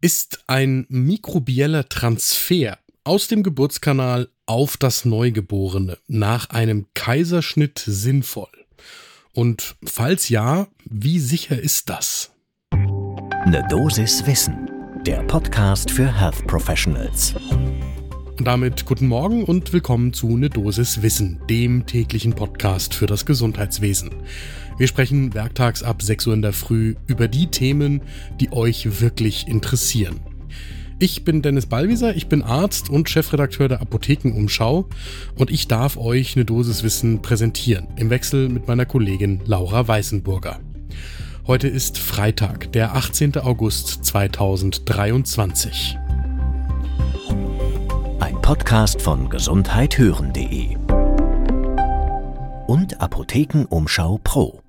Ist ein mikrobieller Transfer aus dem Geburtskanal auf das Neugeborene nach einem Kaiserschnitt sinnvoll? Und falls ja, wie sicher ist das? Ne Dosis Wissen, der Podcast für Health Professionals. Und damit guten Morgen und willkommen zu Ne Dosis Wissen, dem täglichen Podcast für das Gesundheitswesen. Wir sprechen werktags ab 6 Uhr in der Früh über die Themen, die euch wirklich interessieren. Ich bin Dennis Ballwieser, ich bin Arzt und Chefredakteur der Apothekenumschau und ich darf euch eine Dosis Wissen präsentieren, im Wechsel mit meiner Kollegin Laura Weißenburger. Heute ist Freitag, der 18. August 2023. Ein Podcast von gesundheithören.de und Apothekenumschau Pro.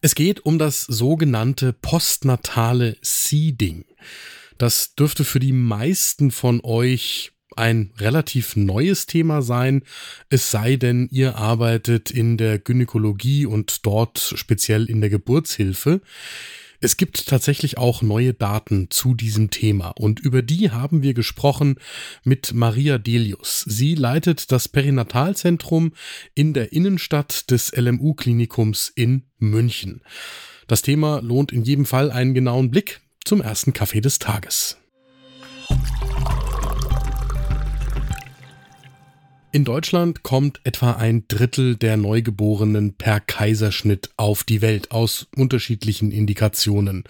Es geht um das sogenannte postnatale Seeding. Das dürfte für die meisten von euch ein relativ neues Thema sein, es sei denn, ihr arbeitet in der Gynäkologie und dort speziell in der Geburtshilfe. Es gibt tatsächlich auch neue Daten zu diesem Thema und über die haben wir gesprochen mit Maria Delius. Sie leitet das Perinatalzentrum in der Innenstadt des LMU-Klinikums in München. Das Thema lohnt in jedem Fall einen genauen Blick zum ersten Kaffee des Tages. In Deutschland kommt etwa ein Drittel der Neugeborenen per Kaiserschnitt auf die Welt aus unterschiedlichen Indikationen.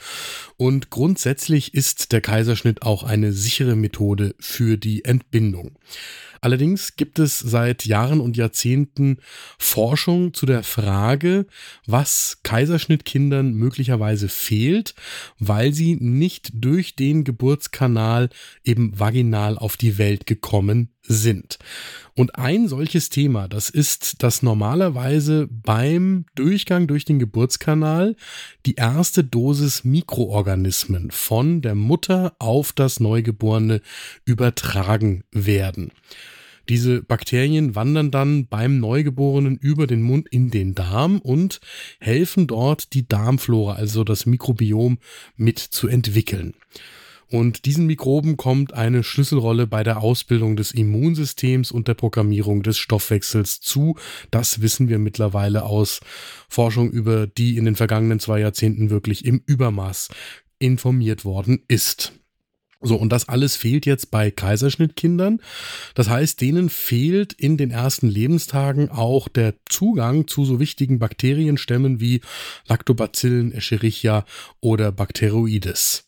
Und grundsätzlich ist der Kaiserschnitt auch eine sichere Methode für die Entbindung. Allerdings gibt es seit Jahren und Jahrzehnten Forschung zu der Frage, was Kaiserschnittkindern möglicherweise fehlt, weil sie nicht durch den Geburtskanal eben vaginal auf die Welt gekommen sind. Und ein solches Thema, das ist, dass normalerweise beim Durchgang durch den Geburtskanal die erste Dosis Mikroorganismen von der Mutter auf das Neugeborene übertragen werden. Diese Bakterien wandern dann beim Neugeborenen über den Mund in den Darm und helfen dort die Darmflora, also das Mikrobiom, mit zu entwickeln. Und diesen Mikroben kommt eine Schlüsselrolle bei der Ausbildung des Immunsystems und der Programmierung des Stoffwechsels zu. Das wissen wir mittlerweile aus Forschung, über die in den vergangenen zwei Jahrzehnten wirklich im Übermaß informiert worden ist. So, und das alles fehlt jetzt bei Kaiserschnittkindern. Das heißt, denen fehlt in den ersten Lebenstagen auch der Zugang zu so wichtigen Bakterienstämmen wie Lactobacillen, Escherichia oder Bacteroides.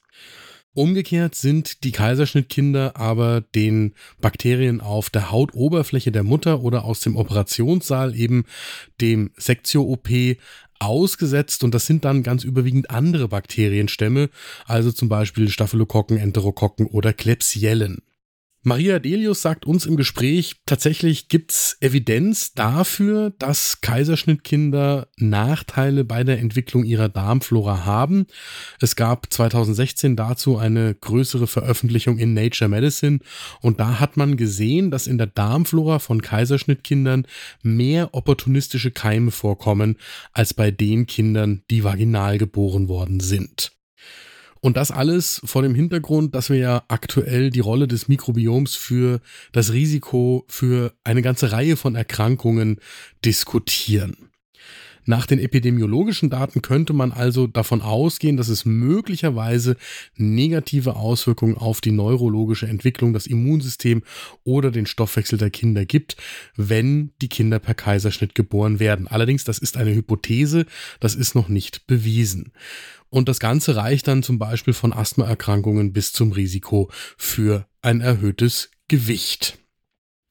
Umgekehrt sind die Kaiserschnittkinder aber den Bakterien auf der Hautoberfläche der Mutter oder aus dem Operationssaal eben dem Sektio-OP ausgesetzt und das sind dann ganz überwiegend andere Bakterienstämme, also zum Beispiel Staphylokokken, Enterokokken oder Klebsiellen. Maria Delius sagt uns im Gespräch, tatsächlich gibt's Evidenz dafür, dass Kaiserschnittkinder Nachteile bei der Entwicklung ihrer Darmflora haben. Es gab 2016 dazu eine größere Veröffentlichung in Nature Medicine und da hat man gesehen, dass in der Darmflora von Kaiserschnittkindern mehr opportunistische Keime vorkommen als bei den Kindern, die vaginal geboren worden sind. Und das alles vor dem Hintergrund, dass wir ja aktuell die Rolle des Mikrobioms für das Risiko für eine ganze Reihe von Erkrankungen diskutieren. Nach den epidemiologischen Daten könnte man also davon ausgehen, dass es möglicherweise negative Auswirkungen auf die neurologische Entwicklung, das Immunsystem oder den Stoffwechsel der Kinder gibt, wenn die Kinder per Kaiserschnitt geboren werden. Allerdings, das ist eine Hypothese, das ist noch nicht bewiesen. Und das Ganze reicht dann zum Beispiel von Asthmaerkrankungen bis zum Risiko für ein erhöhtes Gewicht.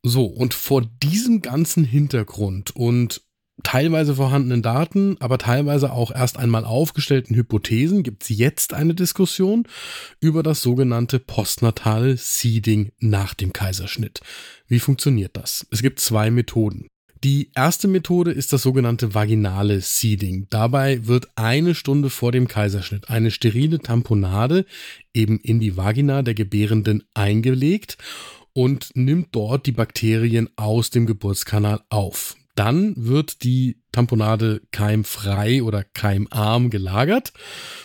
So, und vor diesem ganzen Hintergrund und teilweise vorhandenen Daten, aber teilweise auch erst einmal aufgestellten Hypothesen gibt es jetzt eine Diskussion über das sogenannte postnatale Seeding nach dem Kaiserschnitt. Wie funktioniert das? Es gibt zwei Methoden. Die erste Methode ist das sogenannte vaginale Seeding. Dabei wird eine Stunde vor dem Kaiserschnitt eine sterile Tamponade eben in die Vagina der Gebärenden eingelegt und nimmt dort die Bakterien aus dem Geburtskanal auf. Dann wird die Tamponade keimfrei oder keimarm gelagert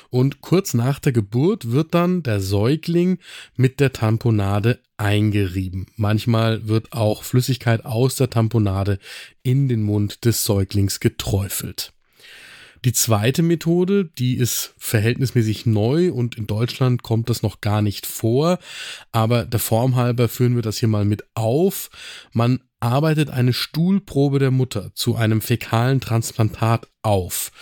und kurz nach der Geburt wird dann der Säugling mit der Tamponade eingerieben. Manchmal wird auch Flüssigkeit aus der Tamponade in den Mund des Säuglings geträufelt. Die zweite Methode, die ist verhältnismäßig neu und in Deutschland kommt das noch gar nicht vor, aber der Form halber führen wir das hier mal mit auf. Man arbeitet eine Stuhlprobe der Mutter zu einem fäkalen Transplantat auf.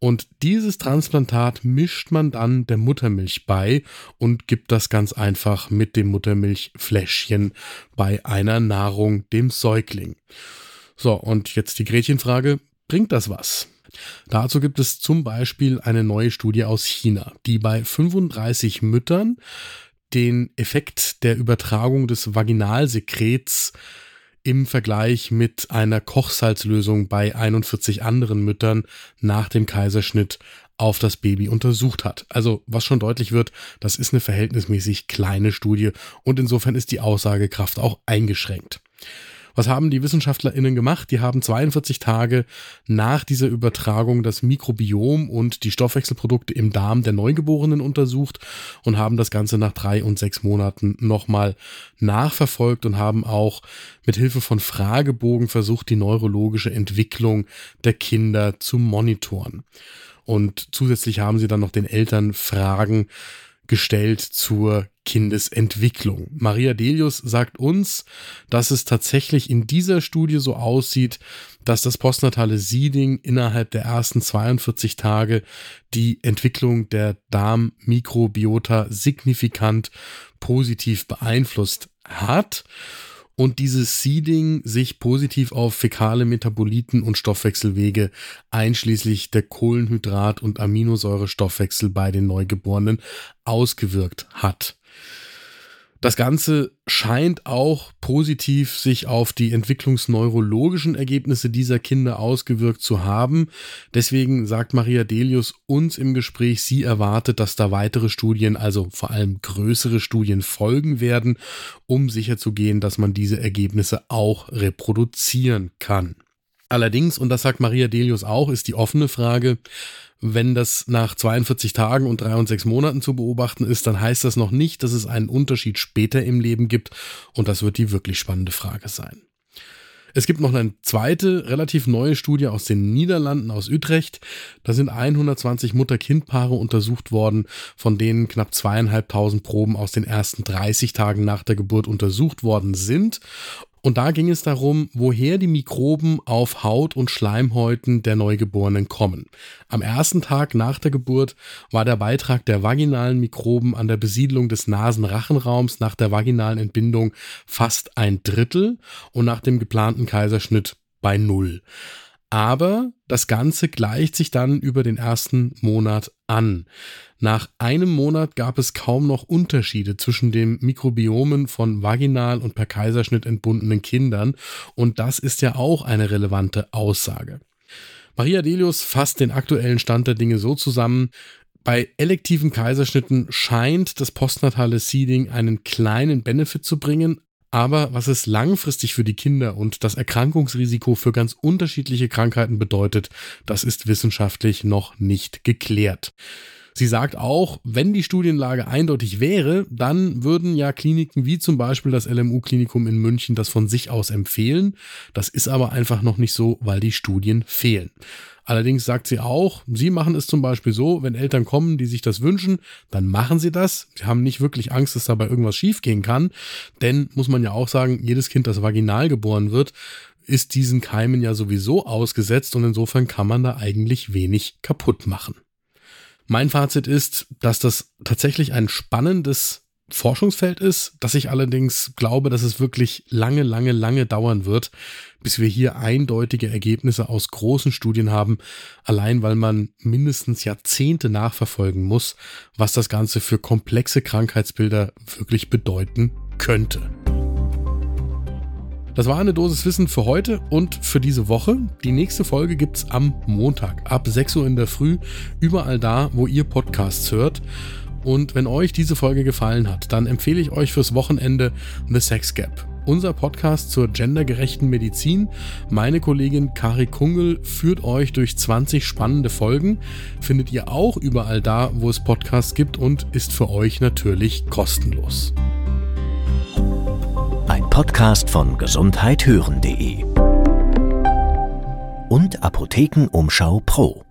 Und dieses Transplantat mischt man dann der Muttermilch bei und gibt das ganz einfach mit dem Muttermilchfläschchen bei einer Nahrung dem Säugling. So, und jetzt die Gretchenfrage, bringt das was? Dazu gibt es zum Beispiel eine neue Studie aus China, die bei 35 Müttern den Effekt der Übertragung des Vaginalsekrets im Vergleich mit einer Kochsalzlösung bei 41 anderen Müttern nach dem Kaiserschnitt auf das Baby untersucht hat. Also was schon deutlich wird, das ist eine verhältnismäßig kleine Studie und insofern ist die Aussagekraft auch eingeschränkt. Was haben die WissenschaftlerInnen gemacht? Die haben 42 Tage nach dieser Übertragung das Mikrobiom und die Stoffwechselprodukte im Darm der Neugeborenen untersucht und haben das Ganze nach drei und sechs Monaten nochmal nachverfolgt und haben auch mit Hilfe von Fragebogen versucht, die neurologische Entwicklung der Kinder zu monitoren. Und zusätzlich haben sie dann noch den Eltern Fragen gestellt zur Kindesentwicklung. Maria Delius sagt uns, dass es tatsächlich in dieser Studie so aussieht, dass das postnatale Seeding innerhalb der ersten 42 Tage die Entwicklung der Darmmikrobiota signifikant positiv beeinflusst hat und dieses Seeding sich positiv auf fäkale Metaboliten und Stoffwechselwege einschließlich der Kohlenhydrat- und Aminosäurestoffwechsel bei den Neugeborenen ausgewirkt hat. Das Ganze scheint auch positiv sich auf die entwicklungsneurologischen Ergebnisse dieser Kinder ausgewirkt zu haben. Deswegen sagt Maria Delius uns im Gespräch, sie erwartet, dass da weitere Studien, also vor allem größere Studien folgen werden, um sicherzugehen, dass man diese Ergebnisse auch reproduzieren kann. Allerdings, und das sagt Maria Delius auch, ist die offene Frage, wenn das nach 42 Tagen und drei und sechs Monaten zu beobachten ist, dann heißt das noch nicht, dass es einen Unterschied später im Leben gibt. Und das wird die wirklich spannende Frage sein. Es gibt noch eine zweite, relativ neue Studie aus den Niederlanden, aus Utrecht. Da sind 120 Mutter-Kind-Paare untersucht worden, von denen knapp zweieinhalbtausend Proben aus den ersten 30 Tagen nach der Geburt untersucht worden sind. Und da ging es darum, woher die Mikroben auf Haut und Schleimhäuten der Neugeborenen kommen. Am ersten Tag nach der Geburt war der Beitrag der vaginalen Mikroben an der Besiedlung des Nasenrachenraums nach der vaginalen Entbindung fast ein Drittel und nach dem geplanten Kaiserschnitt bei Null. Aber das Ganze gleicht sich dann über den ersten Monat an. Nach einem Monat gab es kaum noch Unterschiede zwischen den Mikrobiomen von vaginal und per Kaiserschnitt entbundenen Kindern und das ist ja auch eine relevante Aussage. Maria Delius fasst den aktuellen Stand der Dinge so zusammen, bei elektiven Kaiserschnitten scheint das postnatale Seeding einen kleinen Benefit zu bringen, aber was es langfristig für die Kinder und das Erkrankungsrisiko für ganz unterschiedliche Krankheiten bedeutet, das ist wissenschaftlich noch nicht geklärt. Sie sagt auch, wenn die Studienlage eindeutig wäre, dann würden ja Kliniken wie zum Beispiel das LMU-Klinikum in München das von sich aus empfehlen. Das ist aber einfach noch nicht so, weil die Studien fehlen. Allerdings sagt sie auch, sie machen es zum Beispiel so, wenn Eltern kommen, die sich das wünschen, dann machen sie das. Sie haben nicht wirklich Angst, dass dabei irgendwas schiefgehen kann. Denn, muss man ja auch sagen, jedes Kind, das vaginal geboren wird, ist diesen Keimen ja sowieso ausgesetzt und insofern kann man da eigentlich wenig kaputt machen. Mein Fazit ist, dass das tatsächlich ein spannendes Forschungsfeld ist, dass ich allerdings glaube, dass es wirklich lange, lange, lange dauern wird, bis wir hier eindeutige Ergebnisse aus großen Studien haben, allein weil man mindestens Jahrzehnte nachverfolgen muss, was das Ganze für komplexe Krankheitsbilder wirklich bedeuten könnte. Das war eine Dosis Wissen für heute und für diese Woche. Die nächste Folge gibt's am Montag ab 6 Uhr in der Früh, überall da, wo ihr Podcasts hört. Und wenn euch diese Folge gefallen hat, dann empfehle ich euch fürs Wochenende The Sex Gap. Unser Podcast zur gendergerechten Medizin. Meine Kollegin Kari Kungel führt euch durch 20 spannende Folgen. Findet ihr auch überall da, wo es Podcasts gibt und ist für euch natürlich kostenlos. Ein Podcast von gesundheithören.de und Apothekenumschau Pro.